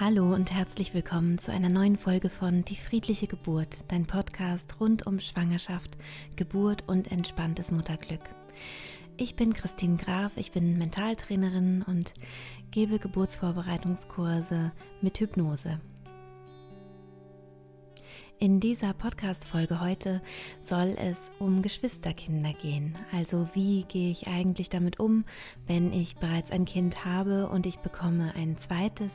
Hallo und herzlich willkommen zu einer neuen Folge von Die friedliche Geburt, dein Podcast rund um Schwangerschaft, Geburt und entspanntes Mutterglück. Ich bin Christine Graf, ich bin Mentaltrainerin und gebe Geburtsvorbereitungskurse mit Hypnose. In dieser Podcast-Folge heute soll es um Geschwisterkinder gehen. Also, wie gehe ich eigentlich damit um, wenn ich bereits ein Kind habe und ich bekomme ein zweites?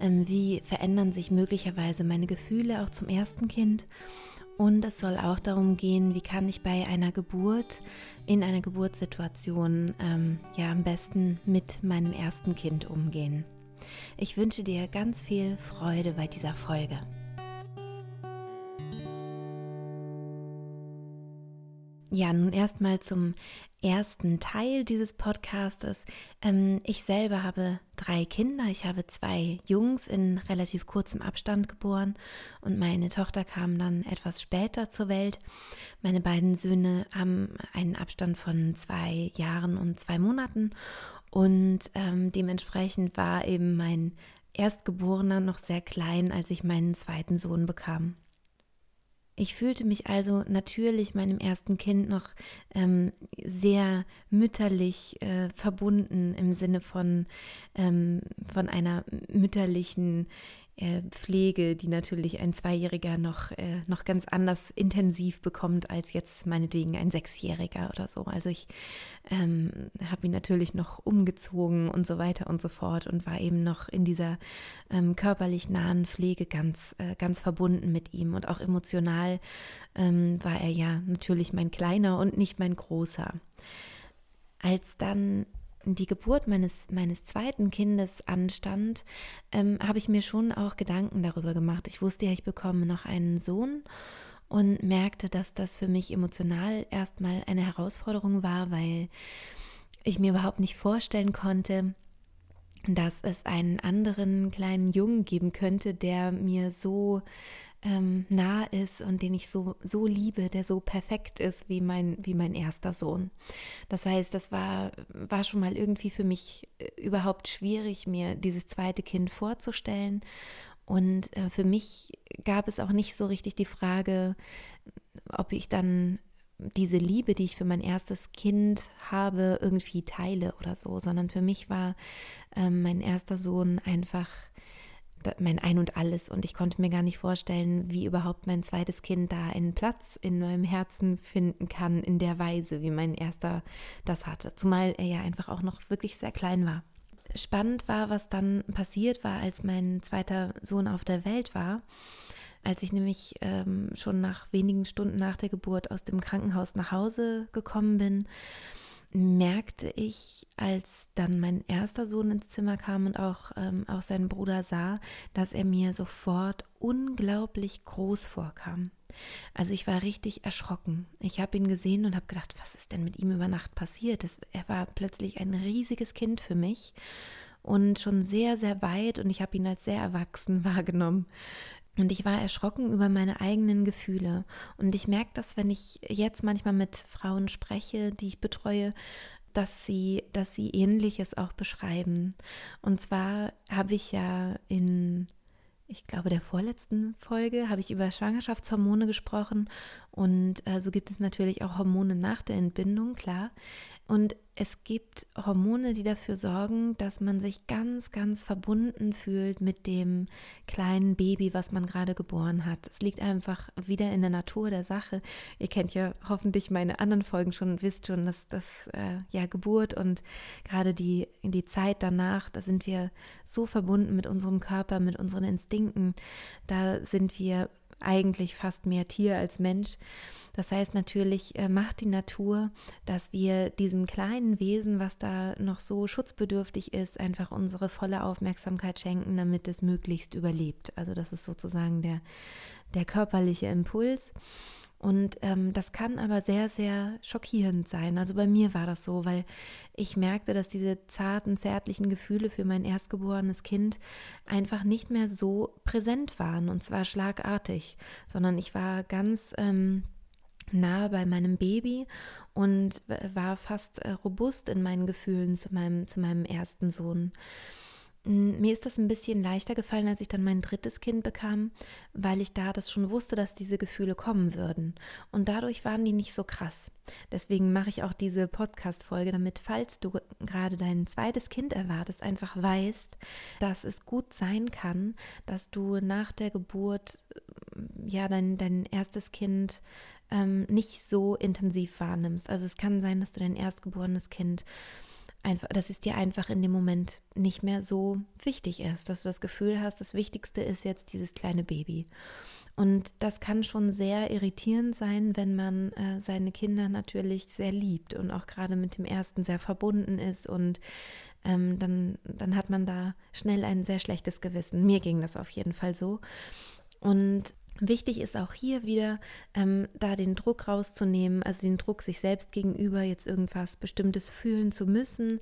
Ähm, wie verändern sich möglicherweise meine Gefühle auch zum ersten Kind? Und es soll auch darum gehen, wie kann ich bei einer Geburt, in einer Geburtssituation, ähm, ja, am besten mit meinem ersten Kind umgehen. Ich wünsche dir ganz viel Freude bei dieser Folge. Ja, nun erstmal zum ersten Teil dieses Podcastes. Ähm, ich selber habe drei Kinder. Ich habe zwei Jungs in relativ kurzem Abstand geboren und meine Tochter kam dann etwas später zur Welt. Meine beiden Söhne haben einen Abstand von zwei Jahren und zwei Monaten und ähm, dementsprechend war eben mein Erstgeborener noch sehr klein, als ich meinen zweiten Sohn bekam. Ich fühlte mich also natürlich meinem ersten Kind noch ähm, sehr mütterlich äh, verbunden im Sinne von, ähm, von einer mütterlichen äh, Pflege, die natürlich ein Zweijähriger noch, äh, noch ganz anders intensiv bekommt als jetzt meinetwegen ein Sechsjähriger oder so. Also ich ähm, habe ihn natürlich noch umgezogen und so weiter und so fort und war eben noch in dieser ähm, körperlich nahen Pflege ganz, äh, ganz verbunden mit ihm und auch emotional ähm, war er ja natürlich mein kleiner und nicht mein großer. Als dann die Geburt meines, meines zweiten Kindes anstand, ähm, habe ich mir schon auch Gedanken darüber gemacht. Ich wusste ja, ich bekomme noch einen Sohn und merkte, dass das für mich emotional erstmal eine Herausforderung war, weil ich mir überhaupt nicht vorstellen konnte, dass es einen anderen kleinen Jungen geben könnte, der mir so ähm, nah ist und den ich so, so liebe, der so perfekt ist wie mein, wie mein erster Sohn. Das heißt, das war, war schon mal irgendwie für mich äh, überhaupt schwierig, mir dieses zweite Kind vorzustellen. Und äh, für mich gab es auch nicht so richtig die Frage, ob ich dann diese Liebe, die ich für mein erstes Kind habe, irgendwie teile oder so, sondern für mich war äh, mein erster Sohn einfach mein Ein und Alles und ich konnte mir gar nicht vorstellen, wie überhaupt mein zweites Kind da einen Platz in meinem Herzen finden kann, in der Weise, wie mein erster das hatte. Zumal er ja einfach auch noch wirklich sehr klein war. Spannend war, was dann passiert war, als mein zweiter Sohn auf der Welt war. Als ich nämlich ähm, schon nach wenigen Stunden nach der Geburt aus dem Krankenhaus nach Hause gekommen bin, merkte ich, als dann mein erster Sohn ins Zimmer kam und auch, ähm, auch seinen Bruder sah, dass er mir sofort unglaublich groß vorkam. Also ich war richtig erschrocken. Ich habe ihn gesehen und habe gedacht, was ist denn mit ihm über Nacht passiert? Das, er war plötzlich ein riesiges Kind für mich und schon sehr, sehr weit und ich habe ihn als sehr erwachsen wahrgenommen. Und ich war erschrocken über meine eigenen Gefühle. Und ich merke das, wenn ich jetzt manchmal mit Frauen spreche, die ich betreue, dass sie, dass sie Ähnliches auch beschreiben. Und zwar habe ich ja in, ich glaube, der vorletzten Folge habe ich über Schwangerschaftshormone gesprochen. Und äh, so gibt es natürlich auch Hormone nach der Entbindung, klar. Und es gibt Hormone, die dafür sorgen, dass man sich ganz, ganz verbunden fühlt mit dem kleinen Baby, was man gerade geboren hat. Es liegt einfach wieder in der Natur der Sache. Ihr kennt ja hoffentlich meine anderen Folgen schon und wisst schon, dass das äh, ja Geburt und gerade die, die Zeit danach, da sind wir so verbunden mit unserem Körper, mit unseren Instinkten. Da sind wir eigentlich fast mehr Tier als Mensch. Das heißt natürlich äh, macht die Natur, dass wir diesem kleinen Wesen, was da noch so schutzbedürftig ist, einfach unsere volle Aufmerksamkeit schenken, damit es möglichst überlebt. Also das ist sozusagen der, der körperliche Impuls. Und ähm, das kann aber sehr, sehr schockierend sein. Also bei mir war das so, weil ich merkte, dass diese zarten, zärtlichen Gefühle für mein erstgeborenes Kind einfach nicht mehr so präsent waren und zwar schlagartig, sondern ich war ganz ähm, nah bei meinem Baby und war fast äh, robust in meinen Gefühlen zu meinem, zu meinem ersten Sohn. Mm, mir ist das ein bisschen leichter gefallen, als ich dann mein drittes Kind bekam, weil ich da das schon wusste, dass diese Gefühle kommen würden. Und dadurch waren die nicht so krass. Deswegen mache ich auch diese Podcast-Folge, damit, falls du gerade dein zweites Kind erwartest, einfach weißt, dass es gut sein kann, dass du nach der Geburt mm, ja dein, dein erstes Kind ähm, nicht so intensiv wahrnimmst. Also es kann sein, dass du dein erstgeborenes Kind einfach, dass es dir einfach in dem Moment nicht mehr so wichtig ist, dass du das Gefühl hast, das Wichtigste ist jetzt dieses kleine Baby. Und das kann schon sehr irritierend sein, wenn man äh, seine Kinder natürlich sehr liebt und auch gerade mit dem ersten sehr verbunden ist und ähm, dann, dann hat man da schnell ein sehr schlechtes Gewissen. Mir ging das auf jeden Fall so. Und Wichtig ist auch hier wieder, ähm, da den Druck rauszunehmen, also den Druck, sich selbst gegenüber jetzt irgendwas Bestimmtes fühlen zu müssen,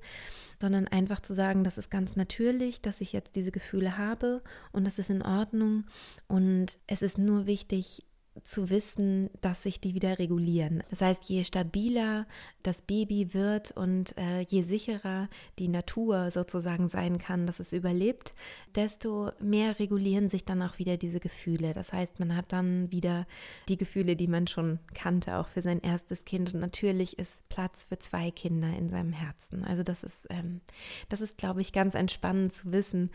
sondern einfach zu sagen, das ist ganz natürlich, dass ich jetzt diese Gefühle habe und das ist in Ordnung. Und es ist nur wichtig, zu wissen, dass sich die wieder regulieren. Das heißt, je stabiler das Baby wird und äh, je sicherer die Natur sozusagen sein kann, dass es überlebt, desto mehr regulieren sich dann auch wieder diese Gefühle. Das heißt, man hat dann wieder die Gefühle, die man schon kannte, auch für sein erstes Kind. Und natürlich ist Platz für zwei Kinder in seinem Herzen. Also das ist, ähm, das ist, glaube ich, ganz entspannend zu wissen,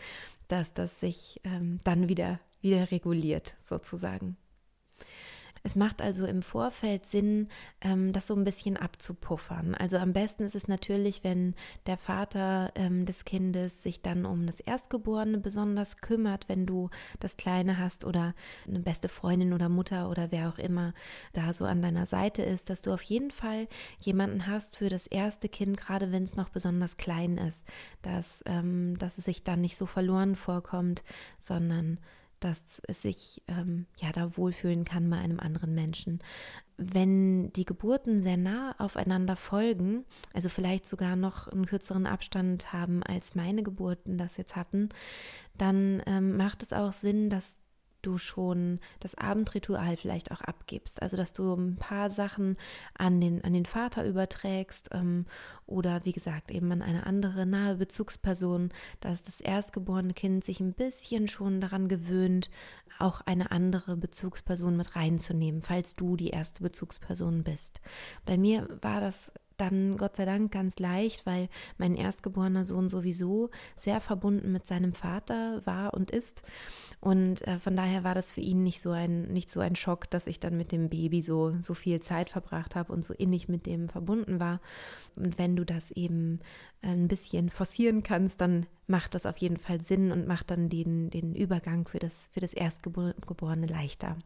dass das sich ähm, dann wieder wieder reguliert sozusagen. Es macht also im Vorfeld Sinn, ähm, das so ein bisschen abzupuffern. Also am besten ist es natürlich, wenn der Vater ähm, des Kindes sich dann um das Erstgeborene besonders kümmert, wenn du das Kleine hast oder eine beste Freundin oder Mutter oder wer auch immer da so an deiner Seite ist, dass du auf jeden Fall jemanden hast für das erste Kind, gerade wenn es noch besonders klein ist, dass, ähm, dass es sich dann nicht so verloren vorkommt, sondern dass es sich ähm, ja da wohlfühlen kann bei einem anderen Menschen. Wenn die Geburten sehr nah aufeinander folgen, also vielleicht sogar noch einen kürzeren Abstand haben, als meine Geburten das jetzt hatten, dann ähm, macht es auch Sinn, dass du schon das Abendritual vielleicht auch abgibst. Also dass du ein paar Sachen an den, an den Vater überträgst ähm, oder wie gesagt eben an eine andere nahe Bezugsperson, dass das erstgeborene Kind sich ein bisschen schon daran gewöhnt, auch eine andere Bezugsperson mit reinzunehmen, falls du die erste Bezugsperson bist. Bei mir war das dann Gott sei Dank ganz leicht, weil mein erstgeborener Sohn sowieso sehr verbunden mit seinem Vater war und ist. Und äh, von daher war das für ihn nicht so ein, nicht so ein Schock, dass ich dann mit dem Baby so, so viel Zeit verbracht habe und so innig mit dem verbunden war. Und wenn du das eben ein bisschen forcieren kannst, dann macht das auf jeden Fall Sinn und macht dann den, den Übergang für das, für das Erstgeborene leichter.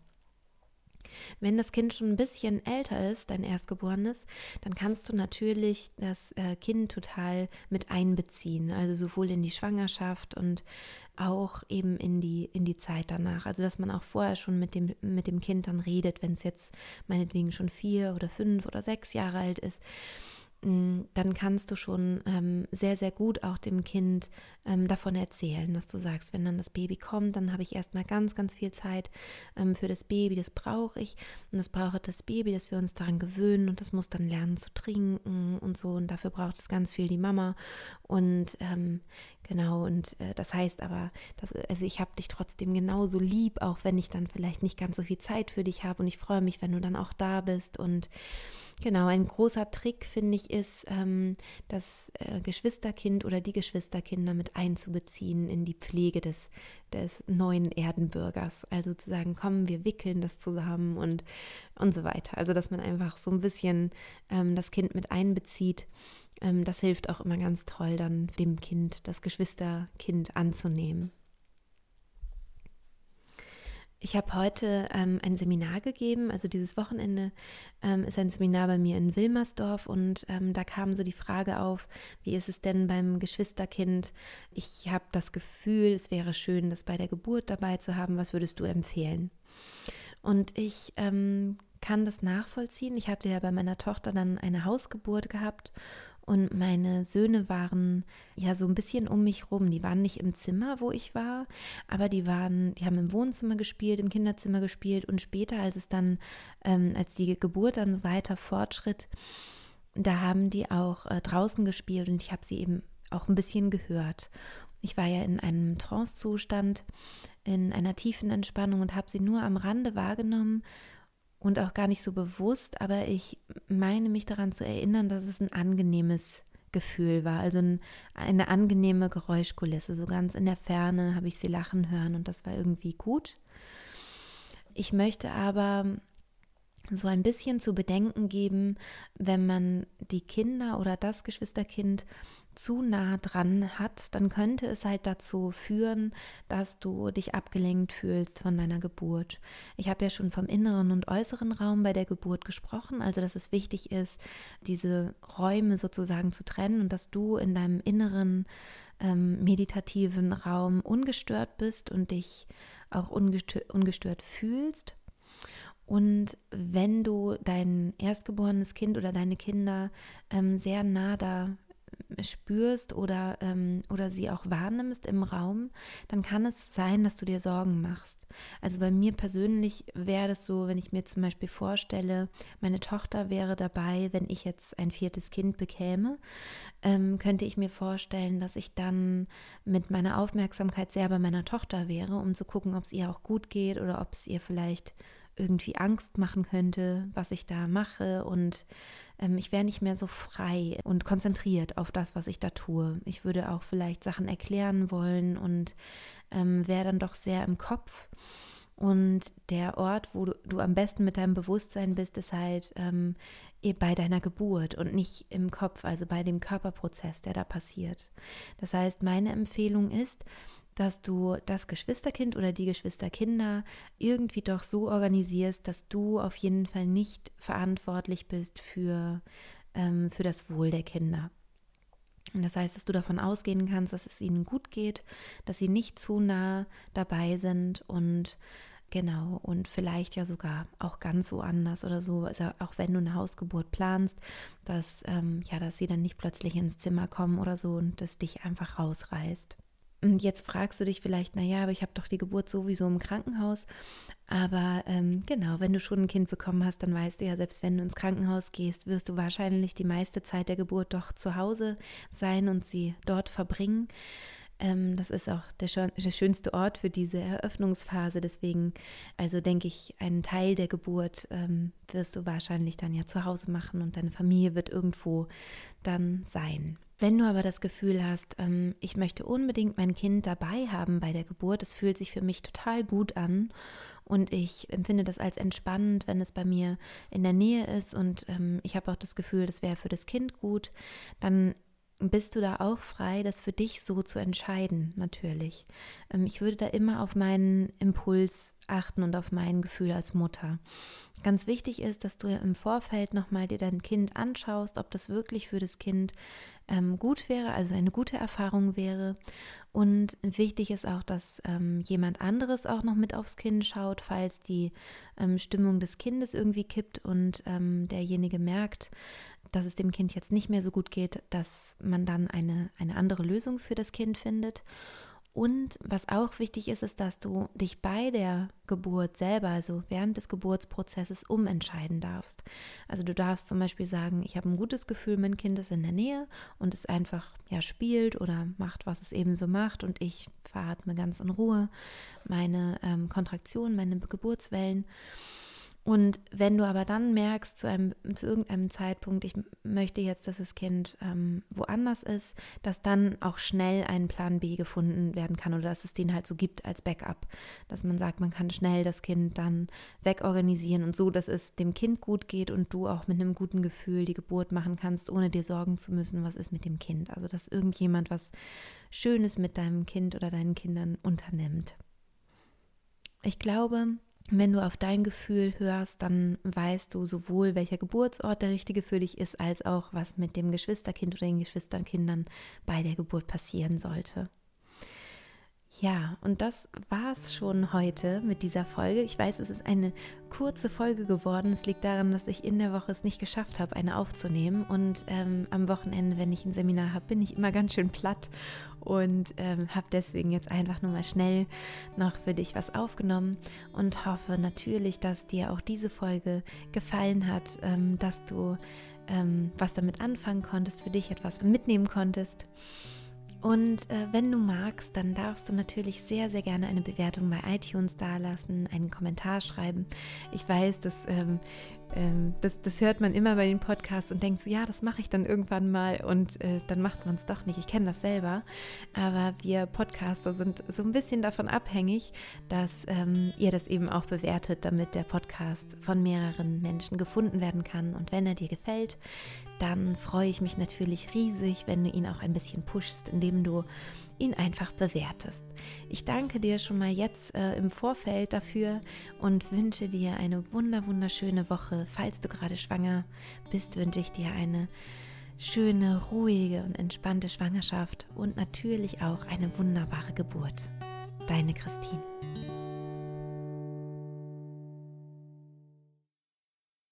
Wenn das Kind schon ein bisschen älter ist, dein Erstgeborenes, dann kannst du natürlich das äh, Kind total mit einbeziehen, also sowohl in die Schwangerschaft und auch eben in die, in die Zeit danach. Also dass man auch vorher schon mit dem, mit dem Kind dann redet, wenn es jetzt meinetwegen schon vier oder fünf oder sechs Jahre alt ist dann kannst du schon ähm, sehr, sehr gut auch dem Kind ähm, davon erzählen, dass du sagst, wenn dann das Baby kommt, dann habe ich erstmal ganz, ganz viel Zeit ähm, für das Baby, das brauche ich. Und das braucht das Baby, dass wir uns daran gewöhnen und das muss dann lernen zu trinken und so. Und dafür braucht es ganz viel die Mama. Und ähm, genau und äh, das heißt aber, dass, also ich habe dich trotzdem genauso lieb, auch wenn ich dann vielleicht nicht ganz so viel Zeit für dich habe. Und ich freue mich, wenn du dann auch da bist. Und Genau, ein großer Trick finde ich ist, ähm, das äh, Geschwisterkind oder die Geschwisterkinder mit einzubeziehen in die Pflege des, des neuen Erdenbürgers. Also zu sagen, komm, wir wickeln das zusammen und, und so weiter. Also dass man einfach so ein bisschen ähm, das Kind mit einbezieht. Ähm, das hilft auch immer ganz toll, dann dem Kind, das Geschwisterkind anzunehmen. Ich habe heute ähm, ein Seminar gegeben, also dieses Wochenende ähm, ist ein Seminar bei mir in Wilmersdorf und ähm, da kam so die Frage auf, wie ist es denn beim Geschwisterkind? Ich habe das Gefühl, es wäre schön, das bei der Geburt dabei zu haben. Was würdest du empfehlen? Und ich ähm, kann das nachvollziehen. Ich hatte ja bei meiner Tochter dann eine Hausgeburt gehabt und meine Söhne waren ja so ein bisschen um mich rum. Die waren nicht im Zimmer, wo ich war, aber die waren, die haben im Wohnzimmer gespielt, im Kinderzimmer gespielt und später, als es dann, ähm, als die Geburt dann weiter fortschritt, da haben die auch äh, draußen gespielt und ich habe sie eben auch ein bisschen gehört. Ich war ja in einem Trancezustand, in einer tiefen Entspannung und habe sie nur am Rande wahrgenommen und auch gar nicht so bewusst, aber ich meine mich daran zu erinnern, dass es ein angenehmes Gefühl war, also ein, eine angenehme Geräuschkulisse. So ganz in der Ferne habe ich sie lachen hören und das war irgendwie gut. Ich möchte aber so ein bisschen zu bedenken geben, wenn man die Kinder oder das Geschwisterkind zu nah dran hat, dann könnte es halt dazu führen, dass du dich abgelenkt fühlst von deiner Geburt. Ich habe ja schon vom inneren und äußeren Raum bei der Geburt gesprochen, also dass es wichtig ist, diese Räume sozusagen zu trennen und dass du in deinem inneren ähm, meditativen Raum ungestört bist und dich auch ungestört, ungestört fühlst. Und wenn du dein erstgeborenes Kind oder deine Kinder ähm, sehr nah da spürst oder, ähm, oder sie auch wahrnimmst im Raum, dann kann es sein, dass du dir Sorgen machst. Also bei mir persönlich wäre das so, wenn ich mir zum Beispiel vorstelle, meine Tochter wäre dabei, wenn ich jetzt ein viertes Kind bekäme, ähm, könnte ich mir vorstellen, dass ich dann mit meiner Aufmerksamkeit sehr bei meiner Tochter wäre, um zu gucken, ob es ihr auch gut geht oder ob es ihr vielleicht irgendwie Angst machen könnte, was ich da mache und ähm, ich wäre nicht mehr so frei und konzentriert auf das, was ich da tue. Ich würde auch vielleicht Sachen erklären wollen und ähm, wäre dann doch sehr im Kopf. Und der Ort, wo du, du, am besten mit deinem Bewusstsein bist, ist halt ähm, eh bei deiner Geburt und nicht im Kopf, also bei dem Körperprozess, der da passiert. Das heißt, meine Empfehlung ist, dass du das Geschwisterkind oder die Geschwisterkinder irgendwie doch so organisierst, dass du auf jeden Fall nicht verantwortlich bist für, ähm, für das Wohl der Kinder. Und das heißt, dass du davon ausgehen kannst, dass es ihnen gut geht, dass sie nicht zu nah dabei sind und genau und vielleicht ja sogar auch ganz woanders oder so, also auch wenn du eine Hausgeburt planst, dass ähm, ja, dass sie dann nicht plötzlich ins Zimmer kommen oder so und das dich einfach rausreißt. Und jetzt fragst du dich vielleicht, naja, aber ich habe doch die Geburt sowieso im Krankenhaus. Aber ähm, genau, wenn du schon ein Kind bekommen hast, dann weißt du ja, selbst wenn du ins Krankenhaus gehst, wirst du wahrscheinlich die meiste Zeit der Geburt doch zu Hause sein und sie dort verbringen. Ähm, das ist auch der, der, schönste Ort für diese Eröffnungsphase. Deswegen, also denke ich, einen Teil der Geburt ähm, wirst du wahrscheinlich dann ja zu Hause machen und deine Familie wird irgendwo dann sein. Wenn du aber das Gefühl hast, ähm, ich möchte unbedingt mein Kind dabei haben bei der Geburt, es fühlt sich für mich total gut an und ich empfinde das als entspannend, wenn es bei mir in der Nähe ist und ähm, ich habe auch das Gefühl, das wäre für das Kind gut, dann bist du da auch frei, das für dich so zu entscheiden, natürlich. Ähm, ich würde da immer auf meinen Impuls achten und auf mein Gefühl als Mutter. Ganz wichtig ist, dass du im Vorfeld nochmal dir dein Kind anschaust, ob das wirklich für das Kind ähm, gut wäre, also eine gute Erfahrung wäre. Und wichtig ist auch, dass ähm, jemand anderes auch noch mit aufs Kind schaut, falls die ähm, Stimmung des Kindes irgendwie kippt und ähm, derjenige merkt, dass es dem Kind jetzt nicht mehr so gut geht, dass man dann eine, eine andere Lösung für das Kind findet. Und was auch wichtig ist, ist, dass du dich bei der Geburt selber, also während des Geburtsprozesses, umentscheiden darfst. Also du darfst zum Beispiel sagen, ich habe ein gutes Gefühl, mein Kind ist in der Nähe und es einfach ja spielt oder macht, was es eben so macht und ich veratme ganz in Ruhe meine ähm, Kontraktion, meine Geburtswellen. Und wenn du aber dann merkst, zu, einem, zu irgendeinem Zeitpunkt, ich möchte jetzt, dass das Kind ähm, woanders ist, dass dann auch schnell ein Plan B gefunden werden kann oder dass es den halt so gibt als Backup. Dass man sagt, man kann schnell das Kind dann wegorganisieren und so, dass es dem Kind gut geht und du auch mit einem guten Gefühl die Geburt machen kannst, ohne dir sorgen zu müssen, was ist mit dem Kind. Also, dass irgendjemand was Schönes mit deinem Kind oder deinen Kindern unternimmt. Ich glaube, wenn du auf dein Gefühl hörst, dann weißt du sowohl, welcher Geburtsort der richtige für dich ist, als auch, was mit dem Geschwisterkind oder den Geschwisterkindern bei der Geburt passieren sollte. Ja, und das war's schon heute mit dieser Folge. Ich weiß, es ist eine kurze Folge geworden. Es liegt daran, dass ich in der Woche es nicht geschafft habe, eine aufzunehmen. Und ähm, am Wochenende, wenn ich ein Seminar habe, bin ich immer ganz schön platt und ähm, habe deswegen jetzt einfach nur mal schnell noch für dich was aufgenommen und hoffe natürlich, dass dir auch diese Folge gefallen hat, ähm, dass du ähm, was damit anfangen konntest, für dich etwas mitnehmen konntest. Und äh, wenn du magst, dann darfst du natürlich sehr, sehr gerne eine Bewertung bei iTunes dalassen, einen Kommentar schreiben. Ich weiß, dass ähm, ähm, das, das hört man immer bei den Podcasts und denkt so, ja, das mache ich dann irgendwann mal und äh, dann macht man es doch nicht. Ich kenne das selber, aber wir Podcaster sind so ein bisschen davon abhängig, dass ähm, ihr das eben auch bewertet, damit der Podcast von mehreren Menschen gefunden werden kann. Und wenn er dir gefällt, dann freue ich mich natürlich riesig, wenn du ihn auch ein bisschen pushst, indem du ihn einfach bewertest. Ich danke dir schon mal jetzt äh, im Vorfeld dafür und wünsche dir eine wunder wunderschöne Woche. Falls du gerade schwanger bist, wünsche ich dir eine schöne, ruhige und entspannte Schwangerschaft und natürlich auch eine wunderbare Geburt. Deine Christine.